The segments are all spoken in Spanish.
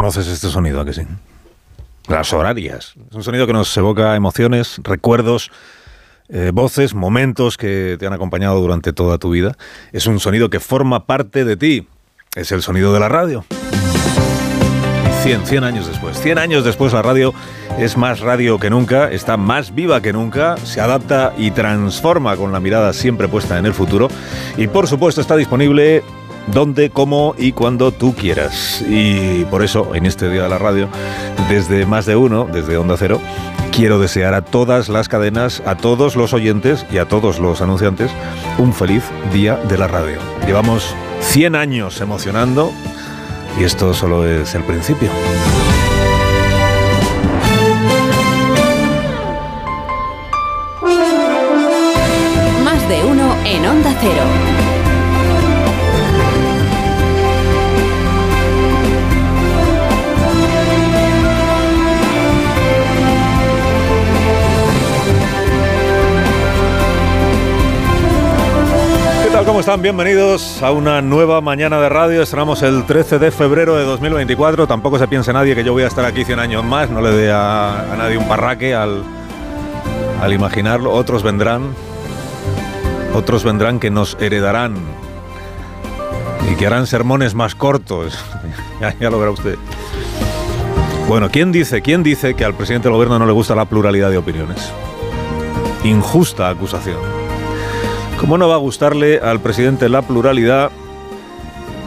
Reconoces este sonido, ¿a que sí? Las horarias. Es un sonido que nos evoca emociones, recuerdos, eh, voces, momentos que te han acompañado durante toda tu vida. Es un sonido que forma parte de ti. Es el sonido de la radio. 100, 100 años después. 100 años después la radio es más radio que nunca, está más viva que nunca, se adapta y transforma con la mirada siempre puesta en el futuro y por supuesto está disponible donde, cómo y cuando tú quieras. Y por eso en este Día de la Radio, desde más de uno, desde Onda Cero, quiero desear a todas las cadenas, a todos los oyentes y a todos los anunciantes un feliz Día de la Radio. Llevamos 100 años emocionando y esto solo es el principio. Más de uno en Onda Cero. ¿Cómo están? Bienvenidos a una nueva mañana de radio. Estrenamos el 13 de febrero de 2024. Tampoco se piense nadie que yo voy a estar aquí 100 años más. No le dé a, nadie un parraque al, al imaginarlo. Otros vendrán. Otros vendrán que nos heredarán. Y que harán sermones más cortos. ya, ya lo verá usted. Bueno, ¿quién dice, ¿quién dice que al presidente del gobierno no le gusta la pluralidad de opiniones? Injusta acusación. ¿Cómo no va a gustarle al presidente la pluralidad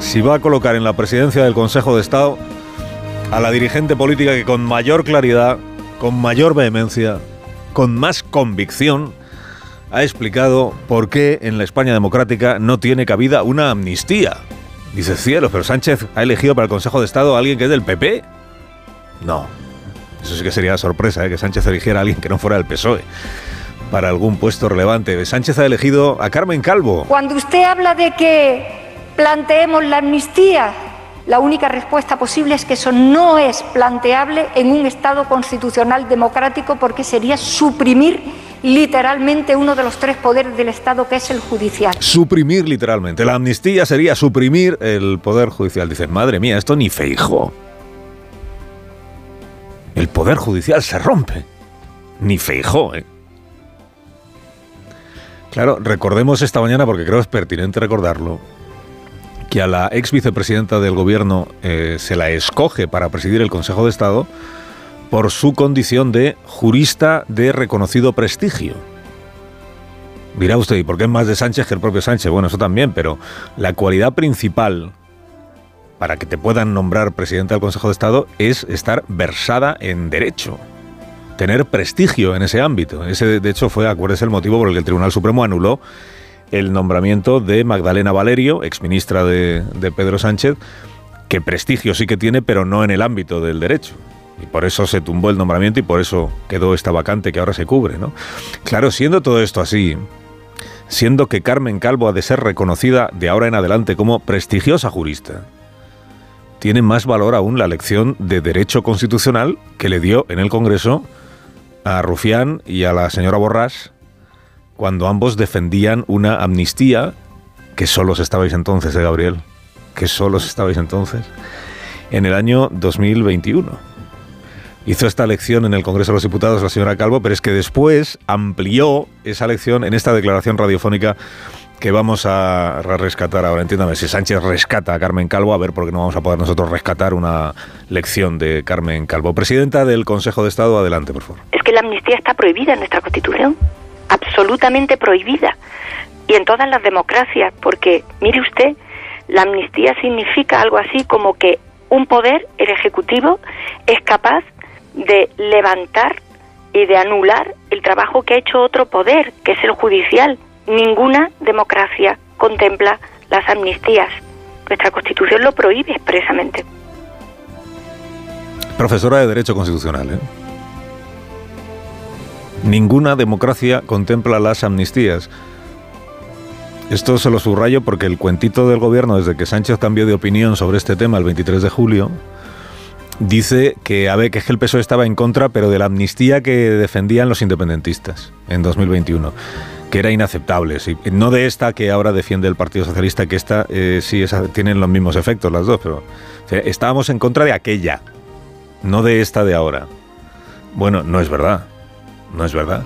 si va a colocar en la presidencia del Consejo de Estado a la dirigente política que con mayor claridad, con mayor vehemencia, con más convicción, ha explicado por qué en la España democrática no tiene cabida una amnistía? Dice cielo, pero Sánchez ha elegido para el Consejo de Estado a alguien que es del PP. No, eso sí que sería sorpresa, ¿eh? que Sánchez eligiera a alguien que no fuera del PSOE para algún puesto relevante. Sánchez ha elegido a Carmen Calvo. Cuando usted habla de que planteemos la amnistía, la única respuesta posible es que eso no es planteable en un Estado constitucional democrático porque sería suprimir literalmente uno de los tres poderes del Estado que es el judicial. Suprimir literalmente. La amnistía sería suprimir el poder judicial. Dicen, madre mía, esto ni feijo. El poder judicial se rompe. Ni feijo, ¿eh? Claro, recordemos esta mañana, porque creo es pertinente recordarlo, que a la ex vicepresidenta del gobierno eh, se la escoge para presidir el Consejo de Estado por su condición de jurista de reconocido prestigio. Dirá usted, ¿y por qué es más de Sánchez que el propio Sánchez? Bueno, eso también, pero la cualidad principal para que te puedan nombrar presidente del Consejo de Estado es estar versada en derecho tener prestigio en ese ámbito. Ese, de hecho, fue, acuérdese, el motivo por el que el Tribunal Supremo anuló el nombramiento de Magdalena Valerio, exministra de, de Pedro Sánchez, que prestigio sí que tiene, pero no en el ámbito del derecho. Y por eso se tumbó el nombramiento y por eso quedó esta vacante que ahora se cubre, ¿no? Claro, siendo todo esto así, siendo que Carmen Calvo ha de ser reconocida de ahora en adelante como prestigiosa jurista, tiene más valor aún la lección de Derecho Constitucional que le dio en el Congreso a Rufián y a la señora Borrás cuando ambos defendían una amnistía que solos estabais entonces, ¿eh, Gabriel? Que solos estabais entonces, en el año 2021. Hizo esta lección en el Congreso de los Diputados la señora Calvo, pero es que después amplió esa lección en esta declaración radiofónica que vamos a rescatar ahora. Entiéndame, si Sánchez rescata a Carmen Calvo, a ver por qué no vamos a poder nosotros rescatar una lección de Carmen Calvo. Presidenta del Consejo de Estado, adelante, por favor. Es que la amnistía está prohibida en nuestra Constitución, absolutamente prohibida. Y en todas las democracias, porque, mire usted, la amnistía significa algo así como que un poder, el Ejecutivo, es capaz de levantar y de anular el trabajo que ha hecho otro poder, que es el judicial ninguna democracia contempla las amnistías. Nuestra Constitución lo prohíbe expresamente. Profesora de Derecho Constitucional, ¿eh? Ninguna democracia contempla las amnistías. Esto se lo subrayo porque el cuentito del gobierno, desde que Sánchez cambió de opinión sobre este tema el 23 de julio, dice que, a ver, que el PSOE estaba en contra, pero de la amnistía que defendían los independentistas en 2021 que era inaceptable. Sí. No de esta que ahora defiende el Partido Socialista, que esta eh, sí tienen los mismos efectos las dos, pero estábamos en contra de aquella, no de esta de ahora. Bueno, no es verdad, no es verdad.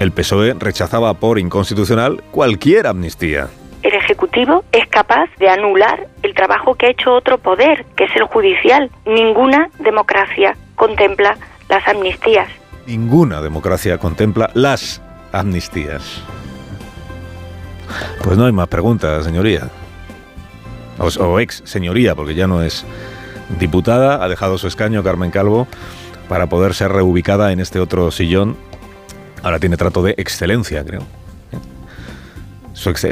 El PSOE rechazaba por inconstitucional cualquier amnistía. El Ejecutivo es capaz de anular el trabajo que ha hecho otro poder, que es el judicial. Ninguna democracia contempla las amnistías. Ninguna democracia contempla las amnistías. Pues no hay más preguntas, señoría. O, ex señoría, porque ya no es diputada, ha dejado su escaño Carmen Calvo para poder ser reubicada en este otro sillón. Ahora tiene trato de excelencia, creo.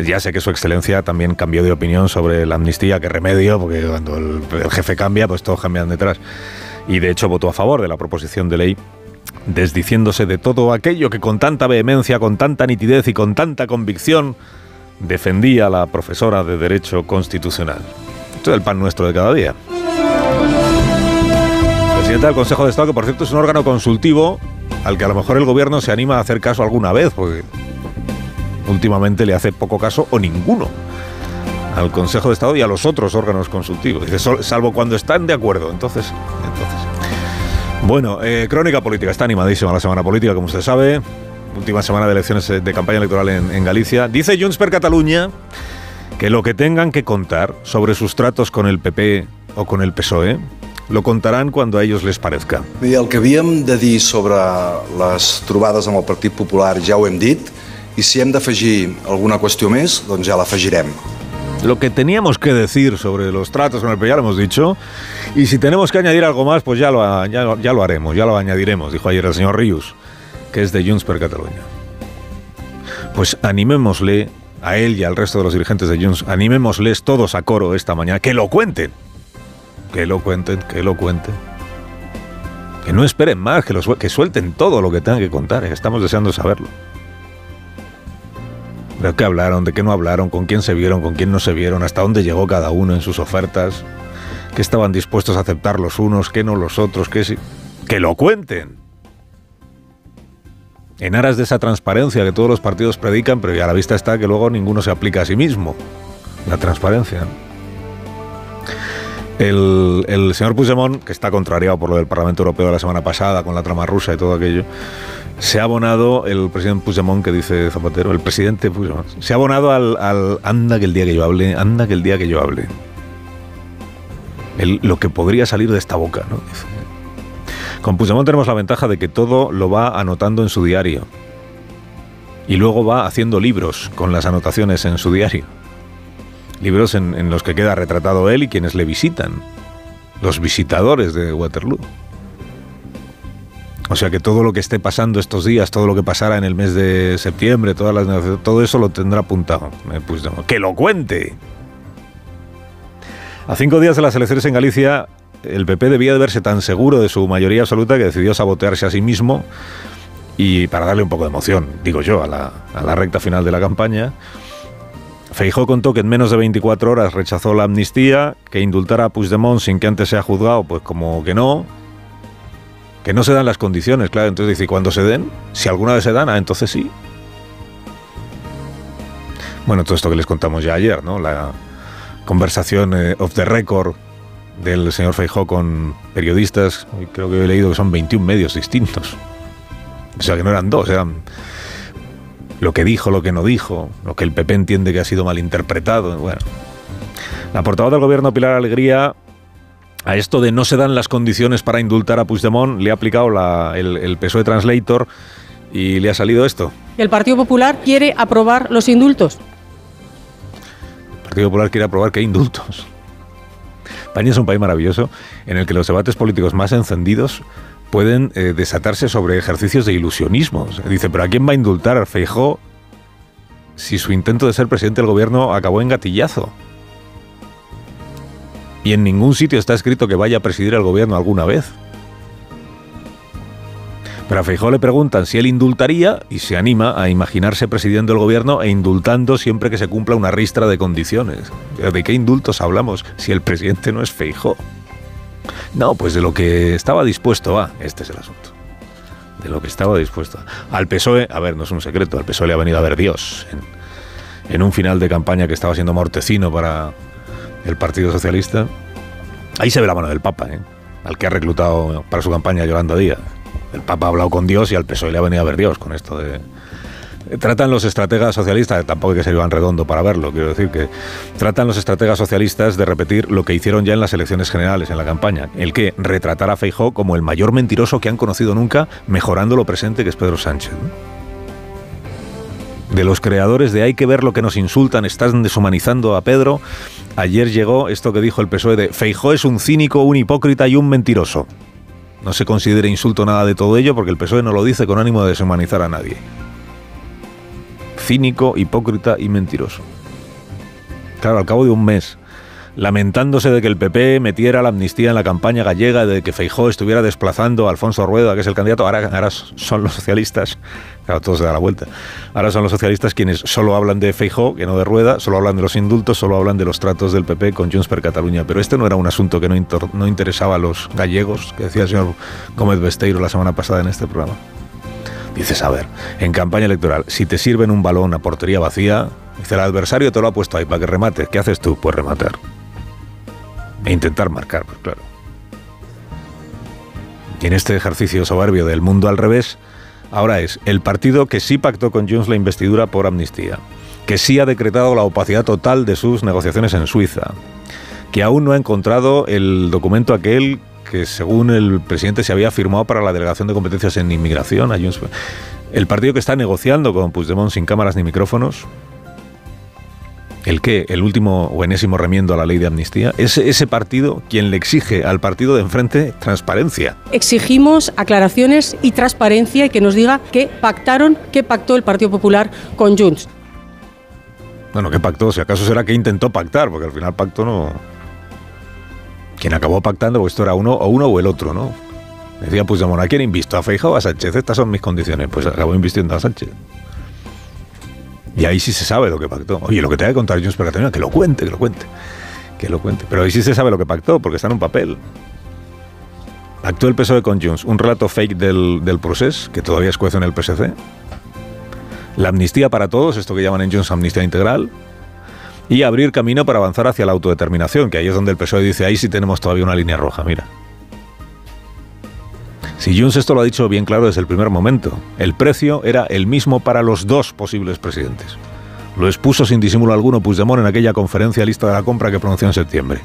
ya sé que su excelencia también cambió de opinión sobre la amnistía, que remedio, porque cuando el, el jefe cambia, pues todos cambian detrás. Y de hecho votó a favor de la proposición de ley desdiciéndose de todo aquello que con tanta vehemencia, con tanta nitidez y con tanta convicción defendía la profesora de Derecho Constitucional. Esto es el pan nuestro de cada día. Presidenta del Consejo de Estado, que por cierto es un órgano consultivo al que a lo mejor el gobierno se anima a hacer caso alguna vez, porque últimamente le hace poco caso o ninguno al Consejo de Estado y a los otros órganos consultivos. Salvo cuando están de acuerdo. Entonces, entonces. Bueno, eh, crónica política. Está animadísima la semana política, como usted sabe. Última semana de elecciones eh, de campaña electoral en, Galicia. Dice Junts per Cataluña que lo que tengan que contar sobre sus tratos con el PP o con el PSOE lo contarán cuando a ellos les parezca. Bé, el que havíem de dir sobre les trobades amb el Partit Popular ja ho hem dit i si hem d'afegir alguna qüestió més, doncs ja l'afegirem. Lo que teníamos que decir sobre los tratos con el PSOE ya lo hemos dicho. Y si tenemos que añadir algo más, pues ya lo, ya, lo haremos, ya lo añadiremos, dijo ayer el señor Rius, que es de Junts per Cataluña. Pues animémosle a él y al resto de los dirigentes de Junts, animémosles todos a coro esta mañana, que lo cuenten. Que lo cuenten, que lo cuenten. Que no esperen más, que, que suelten todo lo que tengan que contar. Eh, estamos deseando saberlo. ¿De qué hablaron? ¿De qué no hablaron? ¿Con quién se vieron? ¿Con quién no se vieron? ¿Hasta dónde llegó cada uno en sus ofertas? ¿Qué estaban dispuestos a aceptar los unos? ¿Qué no los otros? ¿Qué sí? ¡Que lo cuenten! En aras de esa transparencia que todos los partidos predican, pero ya a la vista está que luego ninguno se aplica a sí mismo. La transparencia. El, el, señor Puigdemont, que está contrariado por lo del Parlamento Europeo de la semana pasada, con la trama rusa y todo aquello, se ha abonado, el presidente Puigdemont, que dice Zapatero, el presidente Puigdemont, se ha abonado al, al anda que el día que yo hable, anda que el día que yo hable. lo que podría salir de esta boca, ¿no? Con Puigdemont tenemos la ventaja de que todo lo va anotando en su diario. Y luego va haciendo libros con las anotaciones en su diario. Libros en, los que queda retratado él y quienes le visitan. Los visitadores de Waterloo. O sea que todo lo que esté pasando estos días, todo lo que pasara en el mes de septiembre, todas las todo eso lo tendrá apuntado. Pues, ¡Que lo cuente! A cinco días de las elecciones en Galicia, el PP debía de verse tan seguro de su mayoría absoluta que decidió sabotearse a sí mismo y para darle un poco de emoción, digo yo, a la, a la recta final de la campaña. Feijó contó que en menos de 24 horas rechazó la amnistía, que indultara a Puigdemont sin que antes sea juzgado, pues como que no, que no se dan las condiciones, claro. Entonces dice, cuando se den? Si alguna vez se dan, ah, entonces sí. Bueno, todo esto que les contamos ya ayer, ¿no? La conversación eh, off the record del señor Feijó con periodistas, creo que he leído que son 21 medios distintos. O sea, que no eran dos, eran lo que dijo, lo que no dijo, lo que el PP entiende que ha sido malinterpretado. Bueno, la portavoz del gobierno Pilar Alegría a esto de no se dan las condiciones para indultar a Puigdemont, le ha aplicado el, el PSOE Translator y le ha salido esto. El Partido Popular quiere aprobar los indultos. El Partido Popular quiere aprobar qué indultos. España es un país maravilloso en el que los debates políticos más encendidos pueden eh, desatarse sobre ejercicios de ilusionismo. dice, pero ¿a quién va a indultar? Feijó si su intento de ser presidente del gobierno acabó en gatillazo y en ningún sitio está escrito que vaya a presidir el gobierno alguna vez. Pero a Feijó le preguntan si él indultaría y se anima a imaginarse presidiendo el gobierno e indultando siempre que se cumpla una ristra de condiciones. ¿De qué indultos hablamos si el presidente no es Feijó? No, pues de lo que estaba dispuesto a. Este es el asunto. de lo que estaba dispuesto. Al PSOE, a ver, no es un secreto, al PSOE le ha venido a ver Dios en, en un final de campaña que estaba siendo mortecino para el Partido Socialista. Ahí se ve la mano del Papa, ¿eh? al que ha reclutado para su campaña Yolanda Díaz. El Papa ha hablado con Dios y al PSOE le ha venido a ver Dios con esto de... Tratan los estrategas socialistas, tampoco hay que ser Iván Redondo para verlo, quiero decir que tratan los estrategas socialistas de repetir lo que hicieron ya en las elecciones generales, en la campaña, el que retratar a Feijó como el mayor mentiroso que han conocido nunca, mejorando lo presente que es Pedro Sánchez. De los creadores de hay que ver lo que nos insultan, están deshumanizando a Pedro, ayer llegó esto que dijo el PSOE de Feijó es un cínico, un hipócrita y un mentiroso. No se considera insulto nada de todo ello porque el PSOE no lo dice con ánimo de deshumanizar a nadie. Cínico, hipócrita y mentiroso. Claro, al cabo de un mes, lamentándose de que el PP metiera la amnistía en la campaña gallega, de que Feijó estuviera desplazando a Alfonso Rueda, que es el candidato, ahora, ahora son los socialistas, claro, todo se da la vuelta, ahora son los socialistas quienes solo hablan de Feijó, que no de Rueda, solo hablan de los indultos, solo hablan de los tratos del PP con Junts per Cataluña, pero este no era un asunto que no, no interesaba a los gallegos, que decía el señor Gómez Besteiro la semana pasada en este programa. Dices, a ver, en campaña electoral, si te sirven un balón a portería vacía, dice el adversario te lo ha puesto ahí para que remate. ¿Qué haces tú? Pues rematar. E intentar marcar, pues claro. Y en este ejercicio soberbio del mundo al revés, ahora es el partido que sí pactó con Junts la investidura por amnistía, que sí ha decretado la opacidad total de sus negociaciones en Suiza, que aún no ha encontrado el documento aquel que según el presidente se había firmado para la delegación de competencias en inmigración. El partido que está negociando con Puigdemont sin cámaras ni micrófonos, el que, el último o enésimo remiendo a la ley de amnistía, es ese partido quien le exige al partido de enfrente transparencia. Exigimos aclaraciones y transparencia y que nos diga qué pactaron, qué pactó el Partido Popular con Junts. Bueno, ¿qué pactó? Si acaso será que intentó pactar, porque al final pacto no. Quien acabó pactando, porque esto era uno o uno o el otro, ¿no? Decía Puigdemont, ¿a quién invisto? ¿A Feijó o a Sánchez? Estas son mis condiciones. Pues acabó invistiendo a Sánchez. Y ahí sí se sabe lo que pactó. Oye, lo que te que contar Junts per Catalunya, que lo cuente, que lo cuente. Que lo cuente. Pero ahí sí se sabe lo que pactó, porque está en un papel. Pactó el PSOE con Junts, un relato fake del, del proceso, que todavía escuece en el PSC. La amnistía para todos, esto que llaman en Junts amnistía integral. Y abrir camino para avanzar hacia la autodeterminación, que ahí es donde el PSOE dice, ahí sí tenemos todavía una línea roja, mira. Si Junts esto lo ha dicho bien claro desde el primer momento, el precio era el mismo para los dos posibles presidentes. Lo expuso sin disimulo alguno Puigdemont en aquella conferencia lista de la compra que pronunció en septiembre.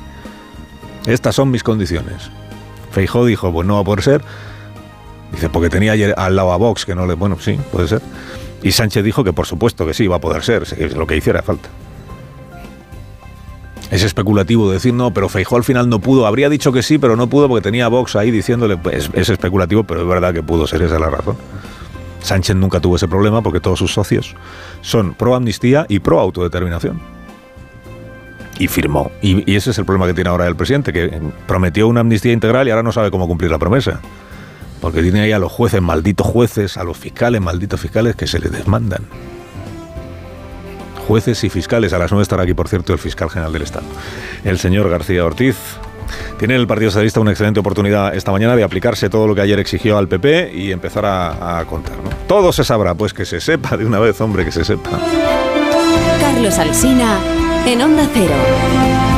Estas son mis condiciones. Feijó dijo, pues no va a poder ser. Dice, porque tenía ayer al lado a Vox, que no le... Bueno, sí, puede ser. Y Sánchez dijo que por supuesto que sí, va a poder ser, lo que hiciera falta. Es especulativo decir, no, pero Feijó al final no pudo. Habría dicho que sí, pero no pudo porque tenía Vox ahí diciéndole, pues es especulativo, pero es verdad que pudo ser, esa la razón. Sánchez nunca tuvo ese problema porque todos sus socios son pro amnistía y pro autodeterminación. Y firmó. Y, y, ese es el problema que tiene ahora el presidente, que prometió una amnistía integral y ahora no sabe cómo cumplir la promesa. Porque tiene ahí a los jueces, malditos jueces, a los fiscales, malditos fiscales, que se le desmandan jueces y fiscales. A las nueve estará aquí, por cierto, el fiscal general del Estado, el señor García Ortiz. Tiene el Partido Socialista una excelente oportunidad esta mañana de aplicarse todo lo que ayer exigió al PP y empezar a, contar. Todo se sabrá, pues que se sepa de una vez, hombre, que se sepa. Carlos Alsina, en Onda Cero.